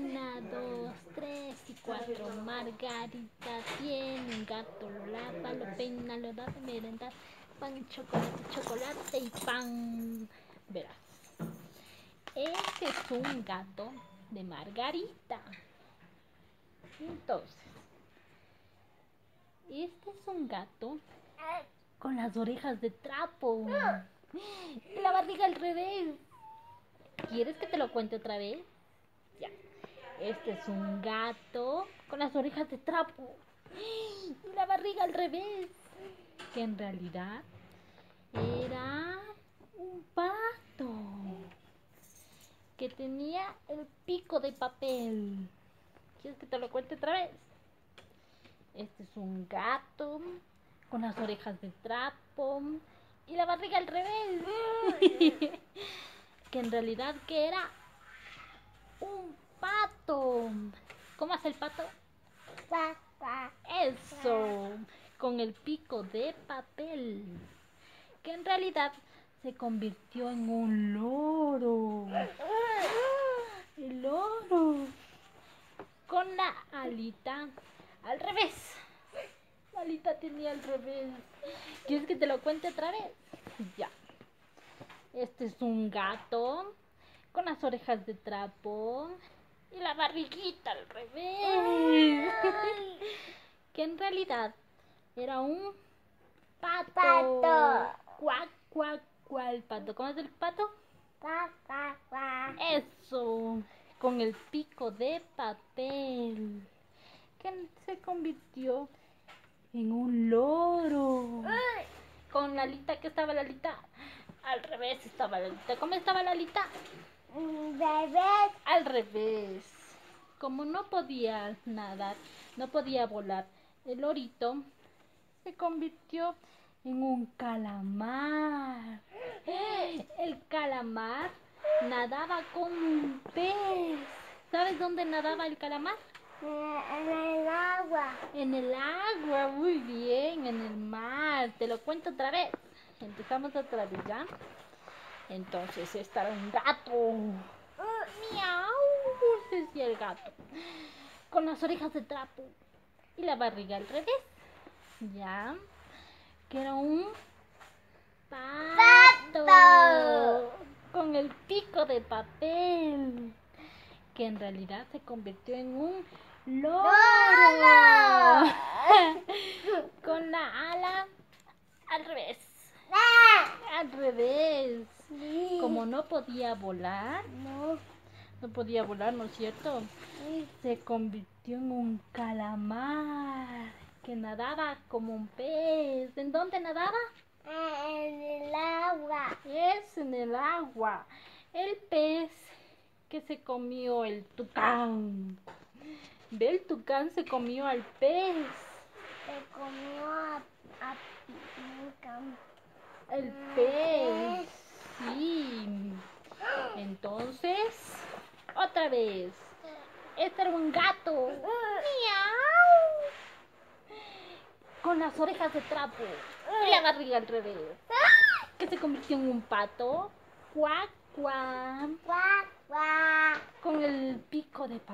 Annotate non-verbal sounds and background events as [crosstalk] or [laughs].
Una, dos, tres y cuatro. Margarita tiene un gato, lava, lo peina, lo da de merendar. Pan, chocolate, chocolate y pan. Verás. Este es un gato de Margarita. Entonces, este es un gato con las orejas de trapo y la barriga al revés. ¿Quieres que te lo cuente otra vez? Ya. Este es un gato con las orejas de trapo y la barriga al revés. Que en realidad era un pato que tenía el pico de papel. ¿Quieres que te lo cuente otra vez? Este es un gato con las orejas de trapo y la barriga al revés. [laughs] que en realidad que era un pato. ¿Cómo hace el pato? Eso, con el pico de papel. Que en realidad se convirtió en un loro. El loro. Con la alita al revés. La alita tenía al revés. ¿Quieres que te lo cuente otra vez? Ya. Este es un gato con las orejas de trapo y la barriguita al revés. que en realidad era un pato. Pato. Cuac, cuac, cual pato. ¿Cómo es el pato? Eso. Con el pico de papel. Que se convirtió en un loro. Con la alita, que estaba la alita? Al revés estaba la alita. ¿Cómo estaba la alita? Bebé. Al revés. Como no podía nadar, no podía volar, el lorito se convirtió en un calamar. [gasps] El calamar nadaba con un pez. ¿Sabes dónde nadaba el calamar? En el agua. En el agua, muy bien, en el mar. Te lo cuento otra vez. Empezamos otra vez, ¿ya? Entonces, este era un gato. Miau, decía el gato. Con las orejas de trapo y la barriga al revés. ¿Ya? Que era un pato. Pato. Con el pico de papel. Que en realidad se convirtió en un loro. ¡Loro! Con la ala al revés. Ah. Al revés. Sí. Como no podía volar, No. no podía volar, ¿no es cierto? Se convirtió en un calamar que nadaba como un pez. ¿En dónde nadaba? En el agua. Es en el agua. El pez que se comió el tucán. Ve, el tucán se comió al pez. Se comió a, a pica. El pez. Sí. Entonces, otra vez. Este era un gato. Miau. Con las orejas de trapo y la barriga al revés. Que se convirtió en un pato. Cuac, cuac. Guau, guau. Con el pico de papel.